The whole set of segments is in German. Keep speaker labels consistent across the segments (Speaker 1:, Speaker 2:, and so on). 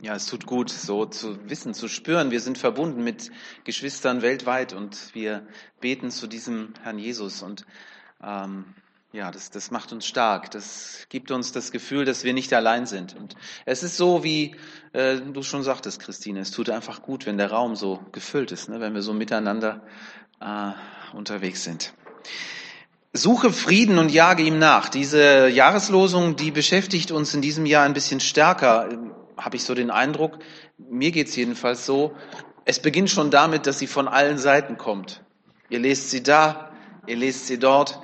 Speaker 1: Ja, es tut gut, so zu wissen, zu spüren. Wir sind verbunden mit Geschwistern weltweit und wir beten zu diesem Herrn Jesus. Und ähm, ja, das, das macht uns stark. Das gibt uns das Gefühl, dass wir nicht allein sind. Und es ist so, wie äh, du schon sagtest, Christine, es tut einfach gut, wenn der Raum so gefüllt ist, ne? wenn wir so miteinander äh, unterwegs sind. Suche Frieden und jage ihm nach. Diese Jahreslosung, die beschäftigt uns in diesem Jahr ein bisschen stärker habe ich so den Eindruck, mir geht's jedenfalls so, es beginnt schon damit, dass sie von allen Seiten kommt. Ihr lest sie da, ihr lest sie dort,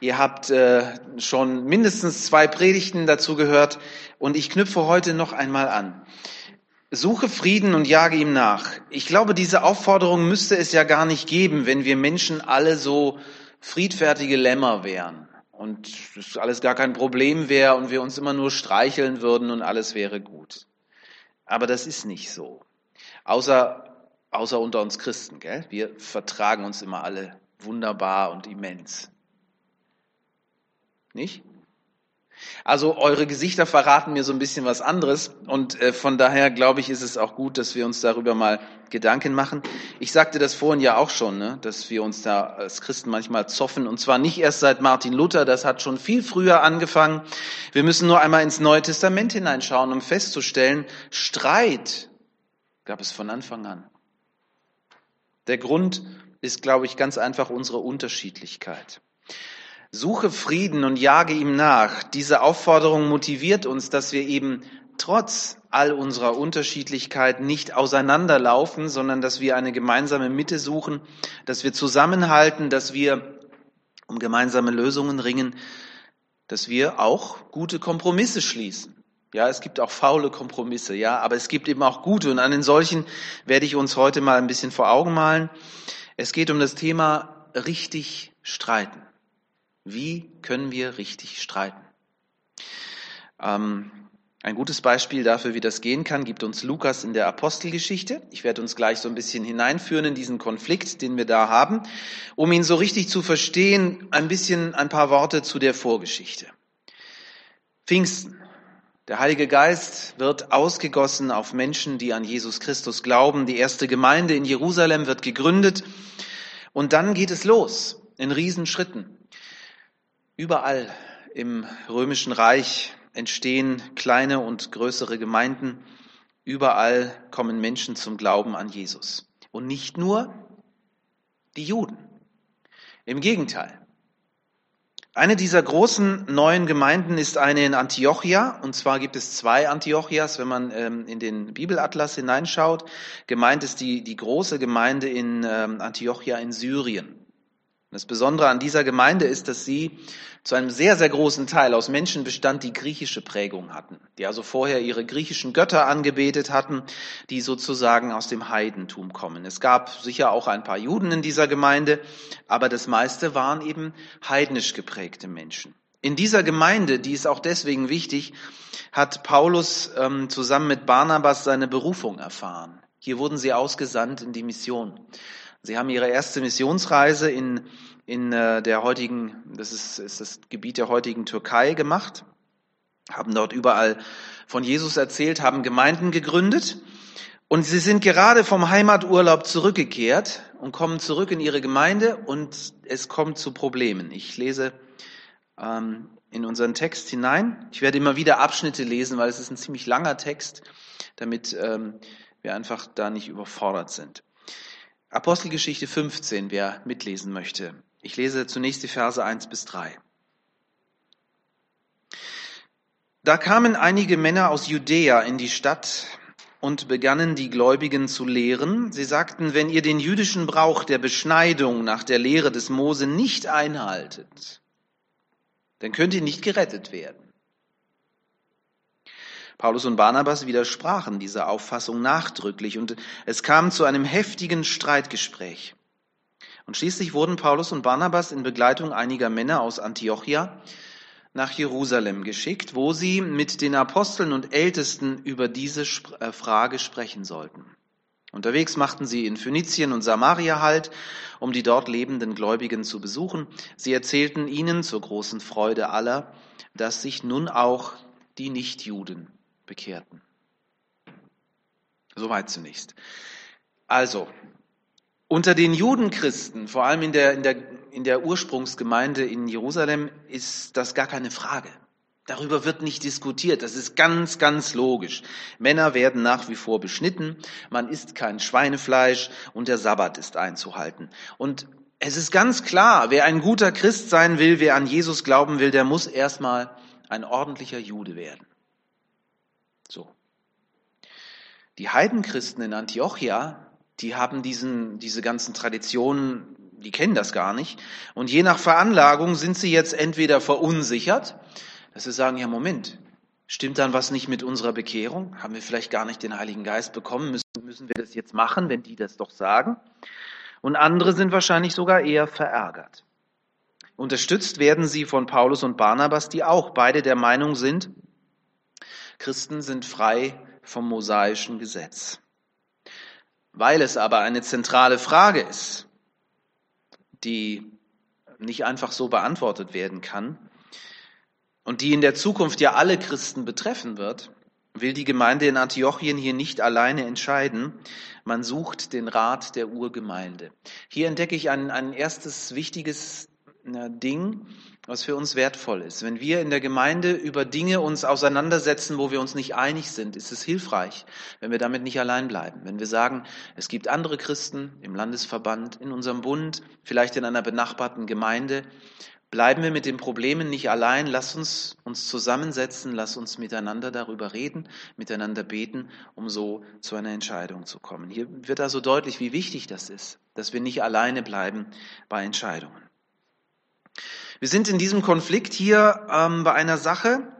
Speaker 1: ihr habt äh, schon mindestens zwei Predigten dazu gehört und ich knüpfe heute noch einmal an. Suche Frieden und jage ihm nach. Ich glaube, diese Aufforderung müsste es ja gar nicht geben, wenn wir Menschen alle so friedfertige Lämmer wären und das alles gar kein Problem wäre und wir uns immer nur streicheln würden und alles wäre gut. Aber das ist nicht so. Außer, außer unter uns Christen, gell? Wir vertragen uns immer alle wunderbar und immens. Nicht? Also eure Gesichter verraten mir so ein bisschen was anderes und äh, von daher glaube ich, ist es auch gut, dass wir uns darüber mal Gedanken machen. Ich sagte das vorhin ja auch schon, ne, dass wir uns da als Christen manchmal zoffen und zwar nicht erst seit Martin Luther, das hat schon viel früher angefangen. Wir müssen nur einmal ins Neue Testament hineinschauen, um festzustellen, Streit gab es von Anfang an. Der Grund ist, glaube ich, ganz einfach unsere Unterschiedlichkeit. Suche Frieden und jage ihm nach. Diese Aufforderung motiviert uns, dass wir eben trotz all unserer Unterschiedlichkeit nicht auseinanderlaufen, sondern dass wir eine gemeinsame Mitte suchen, dass wir zusammenhalten, dass wir um gemeinsame Lösungen ringen, dass wir auch gute Kompromisse schließen. Ja, es gibt auch faule Kompromisse, ja, aber es gibt eben auch gute und an den solchen werde ich uns heute mal ein bisschen vor Augen malen. Es geht um das Thema richtig streiten. Wie können wir richtig streiten? Ähm, ein gutes Beispiel dafür, wie das gehen kann, gibt uns Lukas in der Apostelgeschichte. Ich werde uns gleich so ein bisschen hineinführen in diesen Konflikt, den wir da haben. Um ihn so richtig zu verstehen, ein bisschen ein paar Worte zu der Vorgeschichte. Pfingsten. Der Heilige Geist wird ausgegossen auf Menschen, die an Jesus Christus glauben. Die erste Gemeinde in Jerusalem wird gegründet. Und dann geht es los in Riesenschritten. Überall im römischen Reich entstehen kleine und größere Gemeinden. Überall kommen Menschen zum Glauben an Jesus. Und nicht nur die Juden. Im Gegenteil. Eine dieser großen neuen Gemeinden ist eine in Antiochia. Und zwar gibt es zwei Antiochias, wenn man ähm, in den Bibelatlas hineinschaut. Gemeint ist die, die große Gemeinde in ähm, Antiochia in Syrien. Das Besondere an dieser Gemeinde ist, dass sie zu einem sehr, sehr großen Teil aus Menschen bestand, die griechische Prägung hatten, die also vorher ihre griechischen Götter angebetet hatten, die sozusagen aus dem Heidentum kommen. Es gab sicher auch ein paar Juden in dieser Gemeinde, aber das meiste waren eben heidnisch geprägte Menschen. In dieser Gemeinde, die ist auch deswegen wichtig, hat Paulus ähm, zusammen mit Barnabas seine Berufung erfahren. Hier wurden sie ausgesandt in die Mission. Sie haben ihre erste Missionsreise in, in äh, der heutigen, das ist, ist das Gebiet der heutigen Türkei gemacht, haben dort überall von Jesus erzählt, haben Gemeinden gegründet und sie sind gerade vom Heimaturlaub zurückgekehrt und kommen zurück in ihre Gemeinde und es kommt zu Problemen. Ich lese ähm, in unseren Text hinein. Ich werde immer wieder Abschnitte lesen, weil es ist ein ziemlich langer Text, damit ähm, wir einfach da nicht überfordert sind. Apostelgeschichte 15, wer mitlesen möchte. Ich lese zunächst die Verse 1 bis 3. Da kamen einige Männer aus Judäa in die Stadt und begannen die Gläubigen zu lehren. Sie sagten, wenn ihr den jüdischen Brauch der Beschneidung nach der Lehre des Mose nicht einhaltet, dann könnt ihr nicht gerettet werden. Paulus und Barnabas widersprachen dieser Auffassung nachdrücklich und es kam zu einem heftigen Streitgespräch. Und schließlich wurden Paulus und Barnabas in Begleitung einiger Männer aus Antiochia nach Jerusalem geschickt, wo sie mit den Aposteln und Ältesten über diese äh, Frage sprechen sollten. Unterwegs machten sie in Phönizien und Samaria Halt, um die dort lebenden Gläubigen zu besuchen. Sie erzählten ihnen zur großen Freude aller, dass sich nun auch die Nichtjuden bekehrten. Soweit zunächst. Also, unter den Judenchristen, vor allem in der, in der, in der Ursprungsgemeinde in Jerusalem, ist das gar keine Frage. Darüber wird nicht diskutiert. Das ist ganz, ganz logisch. Männer werden nach wie vor beschnitten, man isst kein Schweinefleisch und der Sabbat ist einzuhalten. Und es ist ganz klar, wer ein guter Christ sein will, wer an Jesus glauben will, der muss erstmal ein ordentlicher Jude werden. So. Die Heidenchristen in Antiochia, die haben diesen, diese ganzen Traditionen, die kennen das gar nicht. Und je nach Veranlagung sind sie jetzt entweder verunsichert, dass sie sagen, ja Moment, stimmt dann was nicht mit unserer Bekehrung? Haben wir vielleicht gar nicht den Heiligen Geist bekommen? Müssen, müssen wir das jetzt machen, wenn die das doch sagen? Und andere sind wahrscheinlich sogar eher verärgert. Unterstützt werden sie von Paulus und Barnabas, die auch beide der Meinung sind, Christen sind frei vom mosaischen Gesetz. Weil es aber eine zentrale Frage ist, die nicht einfach so beantwortet werden kann und die in der Zukunft ja alle Christen betreffen wird, will die Gemeinde in Antiochien hier nicht alleine entscheiden. Man sucht den Rat der Urgemeinde. Hier entdecke ich ein, ein erstes wichtiges Ding, was für uns wertvoll ist. Wenn wir in der Gemeinde über Dinge uns auseinandersetzen, wo wir uns nicht einig sind, ist es hilfreich, wenn wir damit nicht allein bleiben. Wenn wir sagen, es gibt andere Christen im Landesverband, in unserem Bund, vielleicht in einer benachbarten Gemeinde, bleiben wir mit den Problemen nicht allein. Lass uns uns zusammensetzen, lass uns miteinander darüber reden, miteinander beten, um so zu einer Entscheidung zu kommen. Hier wird also deutlich, wie wichtig das ist, dass wir nicht alleine bleiben bei Entscheidungen. Wir sind in diesem Konflikt hier ähm, bei einer Sache,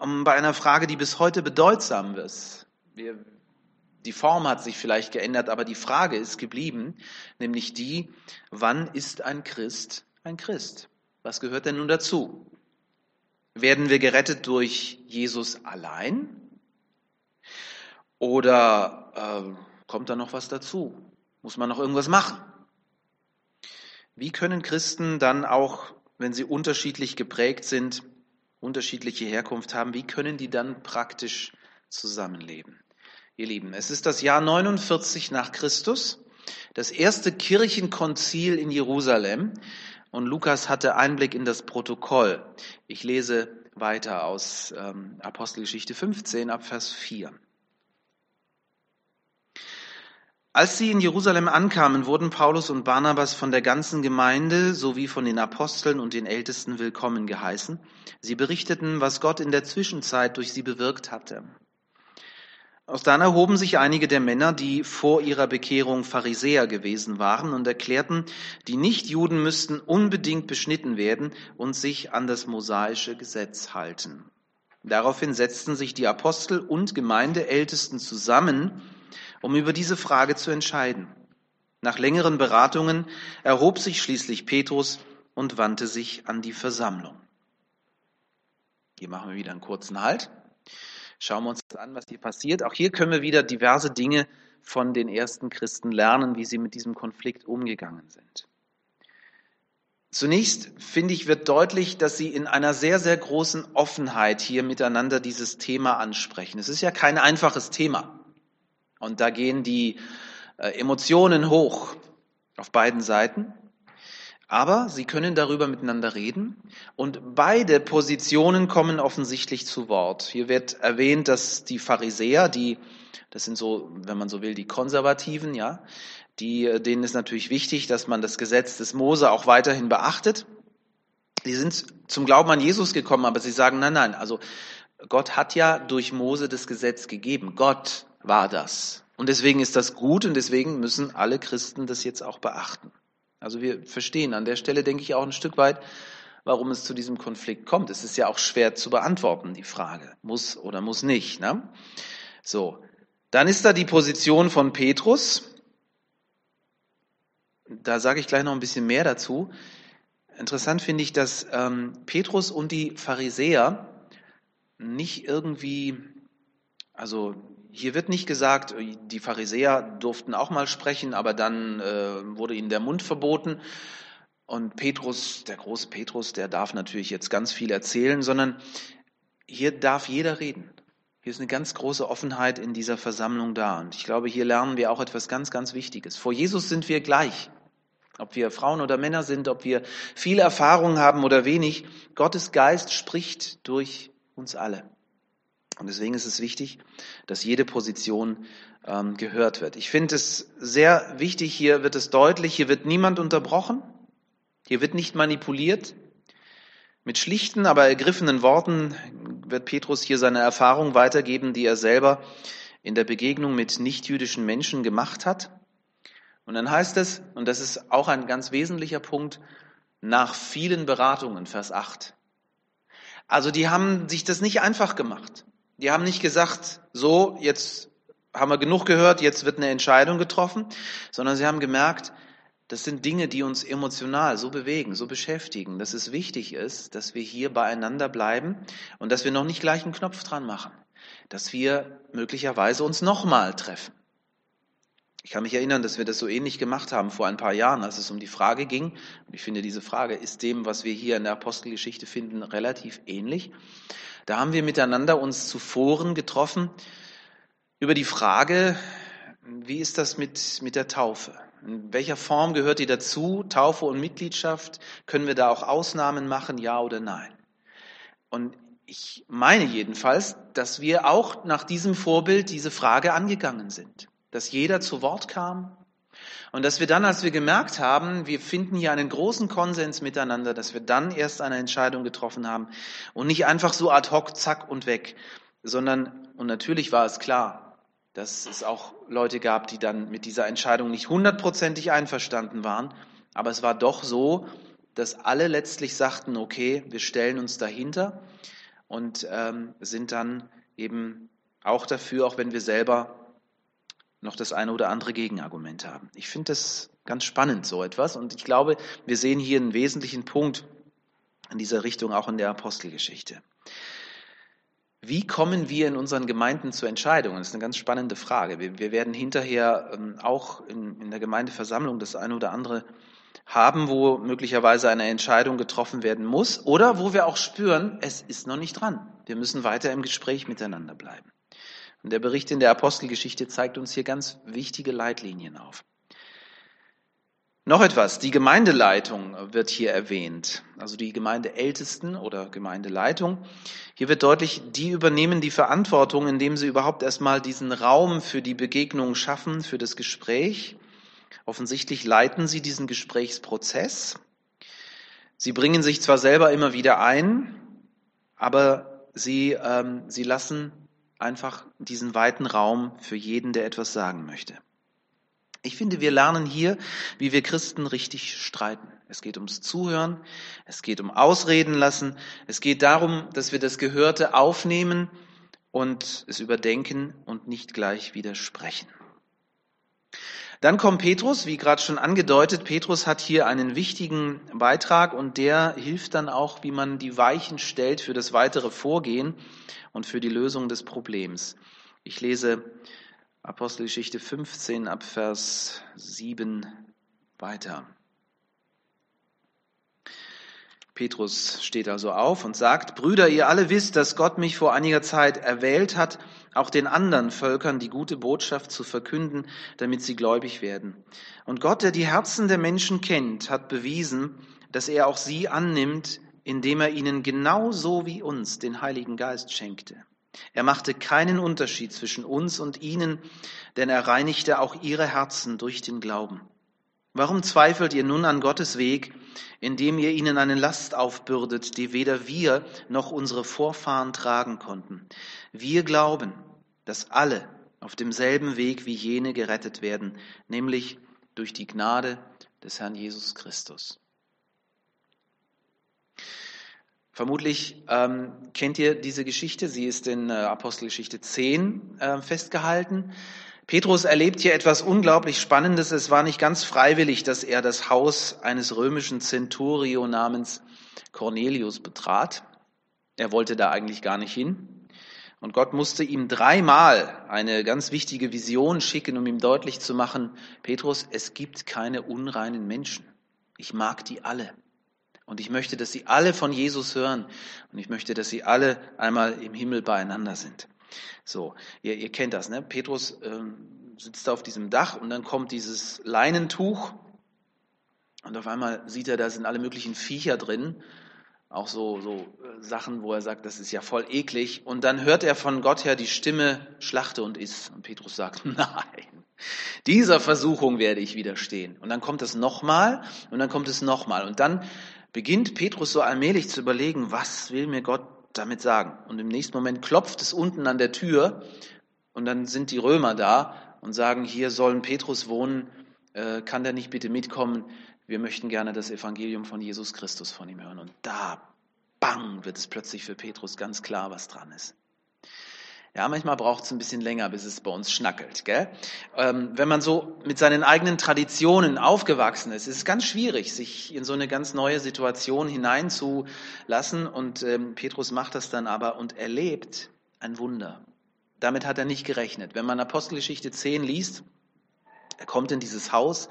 Speaker 1: ähm, bei einer Frage, die bis heute bedeutsam ist. Wir, die Form hat sich vielleicht geändert, aber die Frage ist geblieben, nämlich die, wann ist ein Christ ein Christ? Was gehört denn nun dazu? Werden wir gerettet durch Jesus allein? Oder äh, kommt da noch was dazu? Muss man noch irgendwas machen? Wie können Christen dann auch wenn sie unterschiedlich geprägt sind, unterschiedliche Herkunft haben, wie können die dann praktisch zusammenleben? Ihr Lieben, es ist das Jahr 49 nach Christus, das erste Kirchenkonzil in Jerusalem und Lukas hatte Einblick in das Protokoll. Ich lese weiter aus ähm, Apostelgeschichte 15 ab Vers 4. Als sie in Jerusalem ankamen, wurden Paulus und Barnabas von der ganzen Gemeinde sowie von den Aposteln und den Ältesten willkommen geheißen. Sie berichteten, was Gott in der Zwischenzeit durch sie bewirkt hatte. Aus dann erhoben sich einige der Männer, die vor ihrer Bekehrung Pharisäer gewesen waren und erklärten, die Nichtjuden müssten unbedingt beschnitten werden und sich an das mosaische Gesetz halten. Daraufhin setzten sich die Apostel und Gemeindeältesten zusammen, um über diese Frage zu entscheiden. Nach längeren Beratungen erhob sich schließlich Petrus und wandte sich an die Versammlung. Hier machen wir wieder einen kurzen Halt. Schauen wir uns an, was hier passiert. Auch hier können wir wieder diverse Dinge von den ersten Christen lernen, wie sie mit diesem Konflikt umgegangen sind. Zunächst finde ich, wird deutlich, dass sie in einer sehr, sehr großen Offenheit hier miteinander dieses Thema ansprechen. Es ist ja kein einfaches Thema. Und da gehen die äh, Emotionen hoch auf beiden Seiten. Aber sie können darüber miteinander reden und beide Positionen kommen offensichtlich zu Wort. Hier wird erwähnt, dass die Pharisäer, die, das sind so, wenn man so will, die Konservativen, ja, die, äh, denen ist natürlich wichtig, dass man das Gesetz des Mose auch weiterhin beachtet. Die sind zum Glauben an Jesus gekommen, aber sie sagen, nein, nein, also Gott hat ja durch Mose das Gesetz gegeben. Gott war das. Und deswegen ist das gut und deswegen müssen alle Christen das jetzt auch beachten. Also wir verstehen an der Stelle, denke ich, auch ein Stück weit, warum es zu diesem Konflikt kommt. Es ist ja auch schwer zu beantworten, die Frage. Muss oder muss nicht. Ne? So. Dann ist da die Position von Petrus. Da sage ich gleich noch ein bisschen mehr dazu. Interessant finde ich, dass ähm, Petrus und die Pharisäer nicht irgendwie, also hier wird nicht gesagt, die Pharisäer durften auch mal sprechen, aber dann äh, wurde ihnen der Mund verboten. Und Petrus, der große Petrus, der darf natürlich jetzt ganz viel erzählen, sondern hier darf jeder reden. Hier ist eine ganz große Offenheit in dieser Versammlung da. Und ich glaube, hier lernen wir auch etwas ganz, ganz Wichtiges. Vor Jesus sind wir gleich. Ob wir Frauen oder Männer sind, ob wir viel Erfahrung haben oder wenig, Gottes Geist spricht durch uns alle. Und deswegen ist es wichtig, dass jede Position ähm, gehört wird. Ich finde es sehr wichtig, hier wird es deutlich, hier wird niemand unterbrochen, hier wird nicht manipuliert. Mit schlichten, aber ergriffenen Worten wird Petrus hier seine Erfahrung weitergeben, die er selber in der Begegnung mit nichtjüdischen Menschen gemacht hat. Und dann heißt es, und das ist auch ein ganz wesentlicher Punkt, nach vielen Beratungen, Vers 8. Also die haben sich das nicht einfach gemacht. Die haben nicht gesagt, so, jetzt haben wir genug gehört, jetzt wird eine Entscheidung getroffen, sondern sie haben gemerkt, das sind Dinge, die uns emotional so bewegen, so beschäftigen, dass es wichtig ist, dass wir hier beieinander bleiben und dass wir noch nicht gleich einen Knopf dran machen, dass wir möglicherweise uns nochmal treffen. Ich kann mich erinnern, dass wir das so ähnlich gemacht haben vor ein paar Jahren, als es um die Frage ging. Und ich finde, diese Frage ist dem, was wir hier in der Apostelgeschichte finden, relativ ähnlich. Da haben wir miteinander uns zu Foren getroffen über die Frage, wie ist das mit, mit der Taufe? In welcher Form gehört die dazu? Taufe und Mitgliedschaft? Können wir da auch Ausnahmen machen, ja oder nein? Und ich meine jedenfalls, dass wir auch nach diesem Vorbild diese Frage angegangen sind dass jeder zu Wort kam und dass wir dann, als wir gemerkt haben, wir finden hier einen großen Konsens miteinander, dass wir dann erst eine Entscheidung getroffen haben und nicht einfach so ad hoc, zack und weg, sondern, und natürlich war es klar, dass es auch Leute gab, die dann mit dieser Entscheidung nicht hundertprozentig einverstanden waren, aber es war doch so, dass alle letztlich sagten, okay, wir stellen uns dahinter und ähm, sind dann eben auch dafür, auch wenn wir selber noch das eine oder andere Gegenargument haben. Ich finde das ganz spannend, so etwas. Und ich glaube, wir sehen hier einen wesentlichen Punkt in dieser Richtung auch in der Apostelgeschichte. Wie kommen wir in unseren Gemeinden zu Entscheidungen? Das ist eine ganz spannende Frage. Wir, wir werden hinterher ähm, auch in, in der Gemeindeversammlung das eine oder andere haben, wo möglicherweise eine Entscheidung getroffen werden muss oder wo wir auch spüren, es ist noch nicht dran. Wir müssen weiter im Gespräch miteinander bleiben. Und der Bericht in der Apostelgeschichte zeigt uns hier ganz wichtige Leitlinien auf. Noch etwas, die Gemeindeleitung wird hier erwähnt, also die Gemeindeältesten oder Gemeindeleitung. Hier wird deutlich, die übernehmen die Verantwortung, indem sie überhaupt erstmal diesen Raum für die Begegnung schaffen, für das Gespräch. Offensichtlich leiten sie diesen Gesprächsprozess. Sie bringen sich zwar selber immer wieder ein, aber sie, ähm, sie lassen einfach diesen weiten Raum für jeden, der etwas sagen möchte. Ich finde, wir lernen hier, wie wir Christen richtig streiten. Es geht ums Zuhören, es geht um Ausreden lassen, es geht darum, dass wir das Gehörte aufnehmen und es überdenken und nicht gleich widersprechen. Dann kommt Petrus, wie gerade schon angedeutet, Petrus hat hier einen wichtigen Beitrag und der hilft dann auch, wie man die Weichen stellt für das weitere Vorgehen und für die Lösung des Problems. Ich lese Apostelgeschichte 15 ab Vers 7 weiter. Petrus steht also auf und sagt, Brüder, ihr alle wisst, dass Gott mich vor einiger Zeit erwählt hat, auch den anderen Völkern die gute Botschaft zu verkünden, damit sie gläubig werden. Und Gott, der die Herzen der Menschen kennt, hat bewiesen, dass er auch sie annimmt, indem er ihnen genauso wie uns den Heiligen Geist schenkte. Er machte keinen Unterschied zwischen uns und ihnen, denn er reinigte auch ihre Herzen durch den Glauben. Warum zweifelt ihr nun an Gottes Weg, indem ihr ihnen eine Last aufbürdet, die weder wir noch unsere Vorfahren tragen konnten? Wir glauben, dass alle auf demselben Weg wie jene gerettet werden, nämlich durch die Gnade des Herrn Jesus Christus. Vermutlich ähm, kennt ihr diese Geschichte, sie ist in äh, Apostelgeschichte 10 äh, festgehalten. Petrus erlebt hier etwas unglaublich Spannendes. Es war nicht ganz freiwillig, dass er das Haus eines römischen Centurio namens Cornelius betrat. Er wollte da eigentlich gar nicht hin. Und Gott musste ihm dreimal eine ganz wichtige Vision schicken, um ihm deutlich zu machen, Petrus, es gibt keine unreinen Menschen. Ich mag die alle. Und ich möchte, dass sie alle von Jesus hören. Und ich möchte, dass sie alle einmal im Himmel beieinander sind. So, ihr, ihr kennt das, ne? Petrus ähm, sitzt auf diesem Dach und dann kommt dieses Leinentuch und auf einmal sieht er, da sind alle möglichen Viecher drin, auch so, so äh, Sachen, wo er sagt, das ist ja voll eklig. Und dann hört er von Gott her die Stimme, schlachte und iss. Und Petrus sagt, nein, dieser Versuchung werde ich widerstehen. Und dann kommt es nochmal und dann kommt es nochmal. Und dann beginnt Petrus so allmählich zu überlegen, was will mir Gott damit sagen? Und im nächsten Moment klopft es unten an der Tür und dann sind die Römer da und sagen, hier sollen Petrus wohnen, äh, kann der nicht bitte mitkommen? Wir möchten gerne das Evangelium von Jesus Christus von ihm hören. Und da, bang, wird es plötzlich für Petrus ganz klar, was dran ist. Ja, manchmal braucht es ein bisschen länger, bis es bei uns schnackelt. Gell? Ähm, wenn man so mit seinen eigenen Traditionen aufgewachsen ist, ist es ganz schwierig, sich in so eine ganz neue Situation hineinzulassen. Und ähm, Petrus macht das dann aber und erlebt ein Wunder. Damit hat er nicht gerechnet. Wenn man Apostelgeschichte 10 liest, er kommt in dieses Haus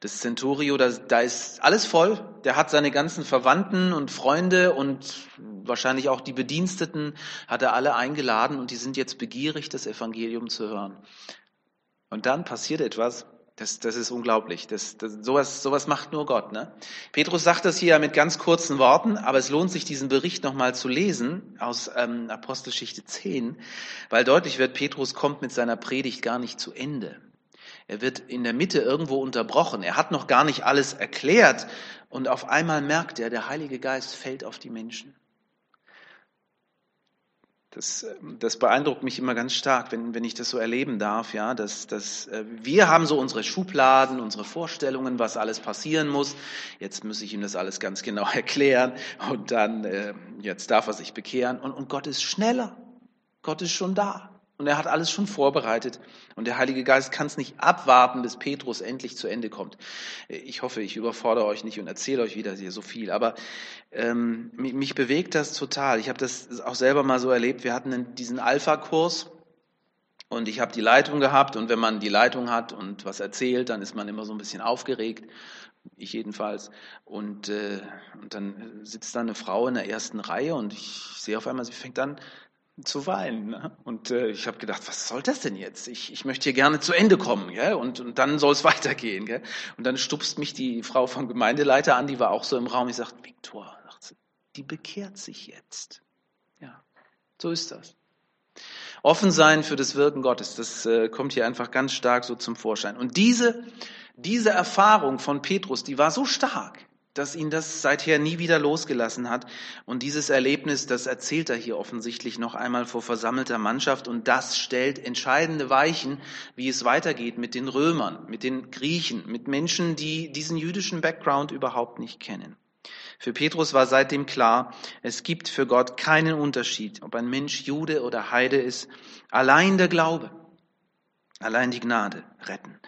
Speaker 1: das Centurio, da, da ist alles voll. Der hat seine ganzen Verwandten und Freunde und wahrscheinlich auch die Bediensteten hat er alle eingeladen und die sind jetzt begierig, das Evangelium zu hören. Und dann passiert etwas, das, das ist unglaublich. Das, das, sowas, sowas macht nur Gott. Ne? Petrus sagt das hier mit ganz kurzen Worten, aber es lohnt sich, diesen Bericht nochmal zu lesen aus ähm, Apostelgeschichte 10, weil deutlich wird, Petrus kommt mit seiner Predigt gar nicht zu Ende. Er wird in der Mitte irgendwo unterbrochen. Er hat noch gar nicht alles erklärt. Und auf einmal merkt er, der Heilige Geist fällt auf die Menschen. Das, das beeindruckt mich immer ganz stark, wenn, wenn ich das so erleben darf, ja, dass, dass äh, wir haben so unsere Schubladen, unsere Vorstellungen, was alles passieren muss. Jetzt muss ich ihm das alles ganz genau erklären und dann, äh, jetzt darf er sich bekehren und, und Gott ist schneller. Gott ist schon da. Und er hat alles schon vorbereitet. Und der Heilige Geist kann es nicht abwarten, bis Petrus endlich zu Ende kommt. Ich hoffe, ich überfordere euch nicht und erzähle euch wieder hier so viel. Aber ähm, mich, mich bewegt das total. Ich habe das auch selber mal so erlebt. Wir hatten diesen Alpha-Kurs. Und ich habe die Leitung gehabt und wenn man die Leitung hat und was erzählt, dann ist man immer so ein bisschen aufgeregt, ich jedenfalls. Und, äh, und dann sitzt da eine Frau in der ersten Reihe und ich sehe auf einmal, sie fängt an zu weinen. Ne? Und äh, ich habe gedacht, was soll das denn jetzt? Ich, ich möchte hier gerne zu Ende kommen, gell? Und, und dann soll es weitergehen. Gell? Und dann stupst mich die Frau vom Gemeindeleiter an, die war auch so im Raum. Ich sagte, Viktor, die bekehrt sich jetzt. Ja, so ist das. Offen sein für das Wirken Gottes, das äh, kommt hier einfach ganz stark so zum Vorschein. Und diese, diese Erfahrung von Petrus, die war so stark, dass ihn das seither nie wieder losgelassen hat. Und dieses Erlebnis, das erzählt er hier offensichtlich noch einmal vor versammelter Mannschaft. Und das stellt entscheidende Weichen, wie es weitergeht mit den Römern, mit den Griechen, mit Menschen, die diesen jüdischen Background überhaupt nicht kennen. Für Petrus war seitdem klar, es gibt für Gott keinen Unterschied, ob ein Mensch Jude oder Heide ist. Allein der Glaube, allein die Gnade retten.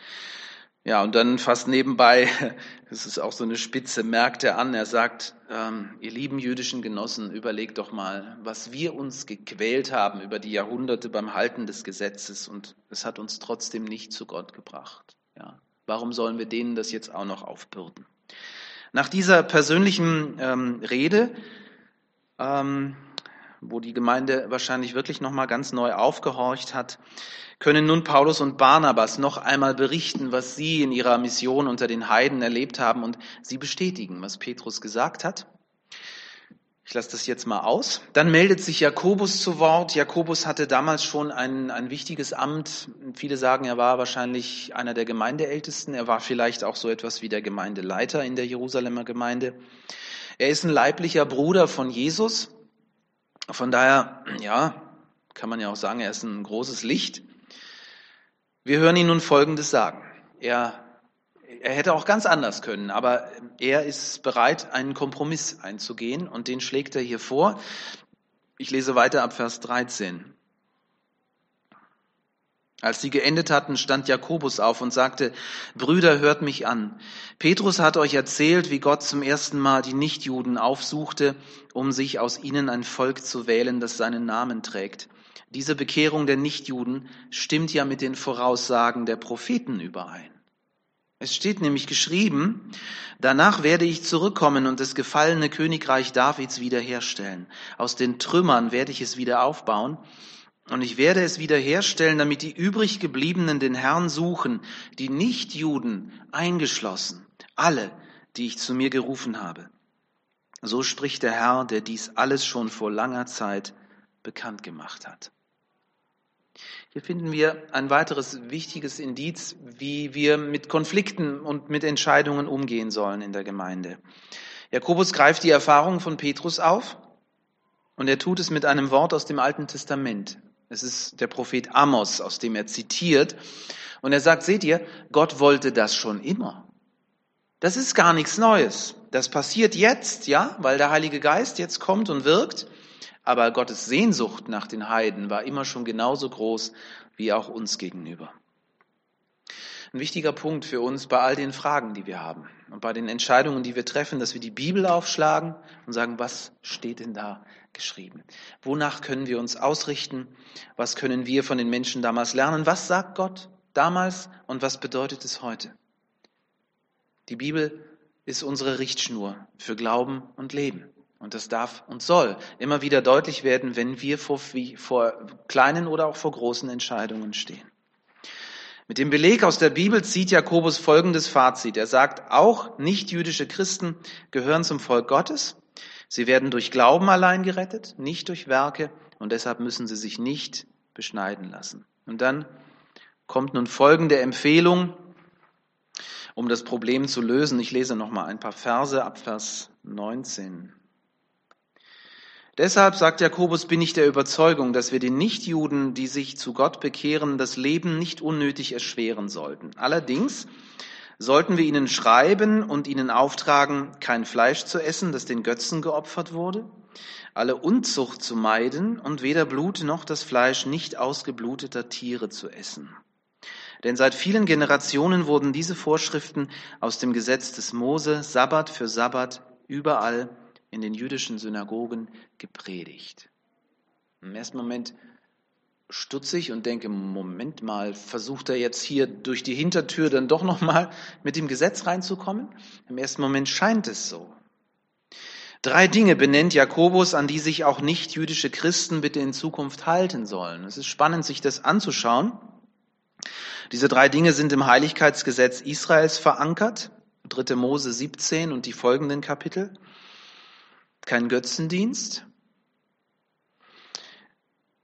Speaker 1: Ja, und dann fast nebenbei, das ist auch so eine Spitze, merkt er an, er sagt, ähm, ihr lieben jüdischen Genossen, überlegt doch mal, was wir uns gequält haben über die Jahrhunderte beim Halten des Gesetzes und es hat uns trotzdem nicht zu Gott gebracht. Ja, warum sollen wir denen das jetzt auch noch aufbürden? Nach dieser persönlichen ähm, Rede ähm, wo die Gemeinde wahrscheinlich wirklich nochmal ganz neu aufgehorcht hat, können nun Paulus und Barnabas noch einmal berichten, was sie in ihrer Mission unter den Heiden erlebt haben und sie bestätigen, was Petrus gesagt hat. Ich lasse das jetzt mal aus. Dann meldet sich Jakobus zu Wort. Jakobus hatte damals schon ein, ein wichtiges Amt. Viele sagen, er war wahrscheinlich einer der Gemeindeältesten. Er war vielleicht auch so etwas wie der Gemeindeleiter in der Jerusalemer Gemeinde. Er ist ein leiblicher Bruder von Jesus. Von daher, ja, kann man ja auch sagen, er ist ein großes Licht. Wir hören ihn nun Folgendes sagen. Er, er hätte auch ganz anders können, aber er ist bereit, einen Kompromiss einzugehen und den schlägt er hier vor. Ich lese weiter ab Vers 13. Als sie geendet hatten, stand Jakobus auf und sagte, Brüder, hört mich an. Petrus hat euch erzählt, wie Gott zum ersten Mal die Nichtjuden aufsuchte, um sich aus ihnen ein Volk zu wählen, das seinen Namen trägt. Diese Bekehrung der Nichtjuden stimmt ja mit den Voraussagen der Propheten überein. Es steht nämlich geschrieben, danach werde ich zurückkommen und das gefallene Königreich Davids wiederherstellen. Aus den Trümmern werde ich es wieder aufbauen Und ich werde es wiederherstellen, damit die übrig gebliebenen den Herrn suchen, die Nichtjuden eingeschlossen, alle, die ich zu mir gerufen habe. So spricht der Herr, der dies alles schon vor langer Zeit bekannt gemacht hat. Hier finden wir ein weiteres wichtiges Indiz, wie wir mit Konflikten und mit Entscheidungen umgehen sollen in der Gemeinde. Jakobus greift die Erfahrung von Petrus auf und er tut es mit einem Wort aus dem Alten Testament. Es ist der Prophet Amos, aus dem er zitiert. Und er sagt, seht ihr, Gott wollte das schon immer. Das ist gar nichts Neues. Das passiert jetzt, ja, weil der Heilige Geist jetzt kommt und wirkt. Aber Gottes Sehnsucht nach den Heiden war immer schon genauso groß wie auch uns gegenüber. Ein wichtiger Punkt für uns bei all den Fragen, die wir haben und bei den Entscheidungen, die wir treffen, dass wir die Bibel aufschlagen und sagen, was steht denn da geschrieben? Wonach können wir uns ausrichten? Was können wir von den Menschen damals lernen? Was sagt Gott damals und was bedeutet es heute? Die Bibel ist unsere Richtschnur für Glauben und Leben. Und das darf und soll immer wieder deutlich werden, wenn wir vor, vor kleinen oder auch vor großen Entscheidungen stehen. Mit dem Beleg aus der Bibel zieht Jakobus folgendes Fazit. Er sagt, auch nicht-jüdische Christen gehören zum Volk Gottes. Sie werden durch Glauben allein gerettet, nicht durch Werke, und deshalb müssen sie sich nicht beschneiden lassen. Und dann kommt nun folgende Empfehlung, um das Problem zu lösen. Ich lese noch mal ein paar Verse ab Vers 19. Deshalb, sagt Jakobus, bin ich der Überzeugung, dass wir den Nichtjuden, die sich zu Gott bekehren, das Leben nicht unnötig erschweren sollten. Allerdings sollten wir ihnen schreiben und ihnen auftragen, kein Fleisch zu essen, das den Götzen geopfert wurde, alle Unzucht zu meiden und weder Blut noch das Fleisch nicht ausgebluteter Tiere zu essen. Denn seit vielen Generationen wurden diese Vorschriften aus dem Gesetz des Mose Sabbat für Sabbat überall in den jüdischen Synagogen gepredigt. Im ersten Moment stutze ich und denke, Moment mal, versucht er jetzt hier durch die Hintertür dann doch nochmal mit dem Gesetz reinzukommen? Im ersten Moment scheint es so. Drei Dinge benennt Jakobus, an die sich auch nicht jüdische Christen bitte in Zukunft halten sollen. Es ist spannend, sich das anzuschauen. Diese drei Dinge sind im Heiligkeitsgesetz Israels verankert, 3. Mose 17 und die folgenden Kapitel kein Götzendienst,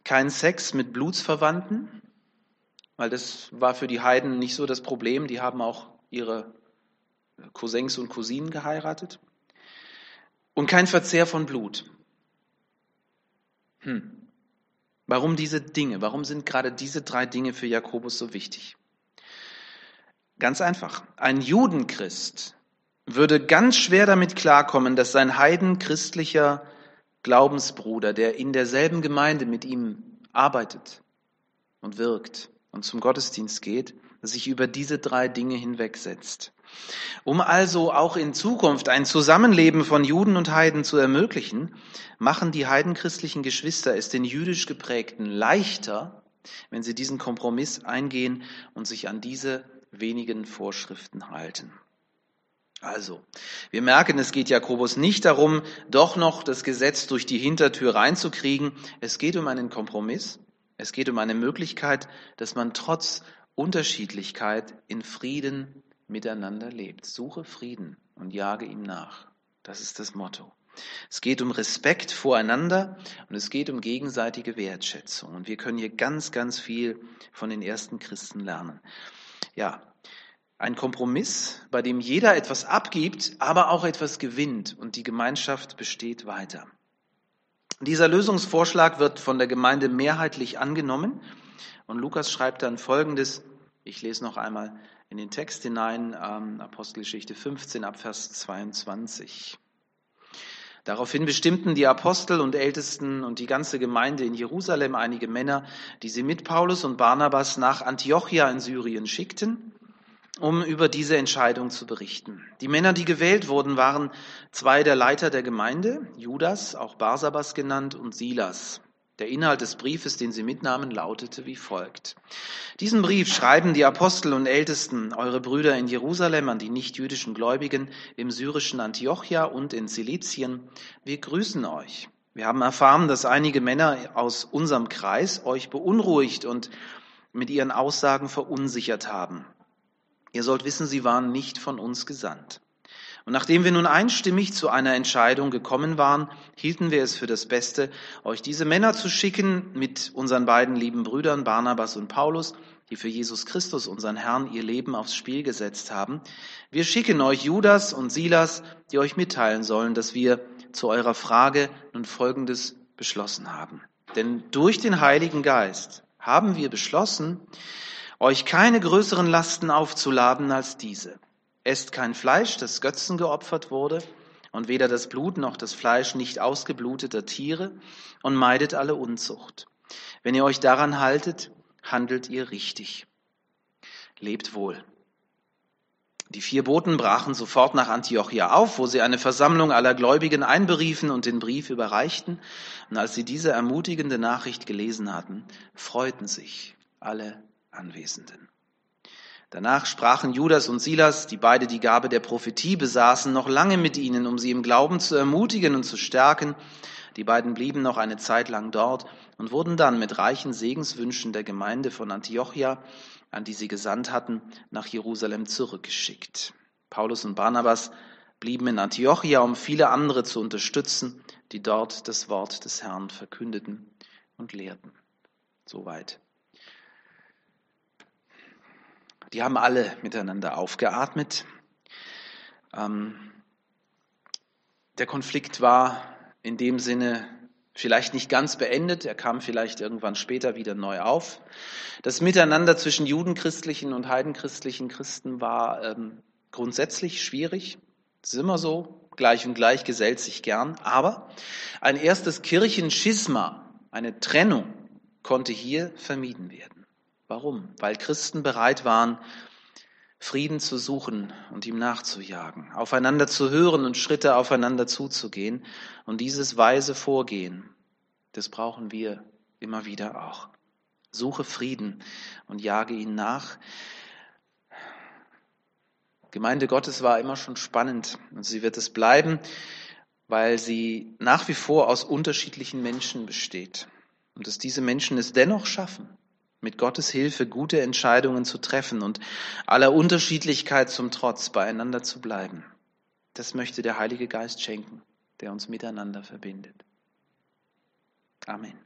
Speaker 1: kein Sex mit Blutsverwandten, weil das war für die Heiden nicht so das Problem. Die haben auch ihre Cousins und Cousinen geheiratet. Und kein Verzehr von Blut. Hm. Warum diese Dinge? Warum sind gerade diese drei Dinge für Jakobus so wichtig? Ganz einfach. Ein Judenchrist würde ganz schwer damit klarkommen, dass sein heidenchristlicher Glaubensbruder, der in derselben Gemeinde mit ihm arbeitet und wirkt und zum Gottesdienst geht, sich über diese drei Dinge hinwegsetzt. Um also auch in Zukunft ein Zusammenleben von Juden und Heiden zu ermöglichen, machen die heidenchristlichen Geschwister es den jüdisch geprägten leichter, wenn sie diesen Kompromiss eingehen und sich an diese wenigen Vorschriften halten. Also, wir merken, es geht Jakobus nicht darum, doch noch das Gesetz durch die Hintertür reinzukriegen. Es geht um einen Kompromiss. Es geht um eine Möglichkeit, dass man trotz Unterschiedlichkeit in Frieden miteinander lebt. Suche Frieden und jage ihm nach. Das ist das Motto. Es geht um Respekt voreinander und es geht um gegenseitige Wertschätzung. Und wir können hier ganz, ganz viel von den ersten Christen lernen. Ja, ein Kompromiss, bei dem jeder etwas abgibt, aber auch etwas gewinnt und die Gemeinschaft besteht weiter. Dieser Lösungsvorschlag wird von der Gemeinde mehrheitlich angenommen und Lukas schreibt dann Folgendes. Ich lese noch einmal in den Text hinein, ähm, Apostelgeschichte 15 ab Vers 22. Daraufhin bestimmten die Apostel und Ältesten und die ganze Gemeinde in Jerusalem einige Männer, die sie mit Paulus und Barnabas nach Antiochia in Syrien schickten um über diese Entscheidung zu berichten. Die Männer, die gewählt wurden, waren zwei der Leiter der Gemeinde, Judas, auch Barsabas genannt, und Silas. Der Inhalt des Briefes, den sie mitnahmen, lautete wie folgt. Diesen Brief schreiben die Apostel und Ältesten, eure Brüder in Jerusalem, an die nichtjüdischen Gläubigen im syrischen Antiochia und in Silizien. Wir grüßen euch. Wir haben erfahren, dass einige Männer aus unserem Kreis euch beunruhigt und mit ihren Aussagen verunsichert haben. Ihr sollt wissen, sie waren nicht von uns gesandt. Und nachdem wir nun einstimmig zu einer Entscheidung gekommen waren, hielten wir es für das Beste, euch diese Männer zu schicken mit unseren beiden lieben Brüdern Barnabas und Paulus, die für Jesus Christus, unseren Herrn, ihr Leben aufs Spiel gesetzt haben. Wir schicken euch Judas und Silas, die euch mitteilen sollen, dass wir zu eurer Frage nun Folgendes beschlossen haben. Denn durch den Heiligen Geist haben wir beschlossen, euch keine größeren Lasten aufzuladen als diese Esst kein Fleisch, das Götzen geopfert wurde, und weder das Blut noch das Fleisch nicht ausgebluteter Tiere, und meidet alle Unzucht. Wenn ihr euch daran haltet, handelt ihr richtig. Lebt wohl. Die vier Boten brachen sofort nach Antiochia auf, wo sie eine Versammlung aller Gläubigen einberiefen und den Brief überreichten. Und als sie diese ermutigende Nachricht gelesen hatten, freuten sich alle Anwesenden. Danach sprachen Judas und Silas, die beide die Gabe der Prophetie besaßen, noch lange mit ihnen, um sie im Glauben zu ermutigen und zu stärken. Die beiden blieben noch eine Zeit lang dort und wurden dann mit reichen Segenswünschen der Gemeinde von Antiochia, an die sie gesandt hatten, nach Jerusalem zurückgeschickt. Paulus und Barnabas blieben in Antiochia, um viele andere zu unterstützen, die dort das Wort des Herrn verkündeten und lehrten. Soweit die haben alle miteinander aufgeatmet. Ähm, der Konflikt war in dem Sinne vielleicht nicht ganz beendet, er kam vielleicht irgendwann später wieder neu auf. Das Miteinander zwischen judenchristlichen und heidenchristlichen Christen war ähm, grundsätzlich schwierig. Das ist immer so, gleich und gleich gesellt sich gern. Aber ein erstes Kirchenschisma, eine Trennung, konnte hier vermieden werden. Warum? Weil Christen bereit waren, Frieden zu suchen und ihm nachzujagen, aufeinander zu hören und Schritte aufeinander zuzugehen. Und dieses weise Vorgehen, das brauchen wir immer wieder auch. Suche Frieden und jage ihn nach. Gemeinde Gottes war immer schon spannend und sie wird es bleiben, weil sie nach wie vor aus unterschiedlichen Menschen besteht und dass diese Menschen es dennoch schaffen, mit Gottes Hilfe gute Entscheidungen zu treffen und aller Unterschiedlichkeit zum Trotz beieinander zu bleiben. Das möchte der Heilige Geist schenken, der uns miteinander verbindet. Amen.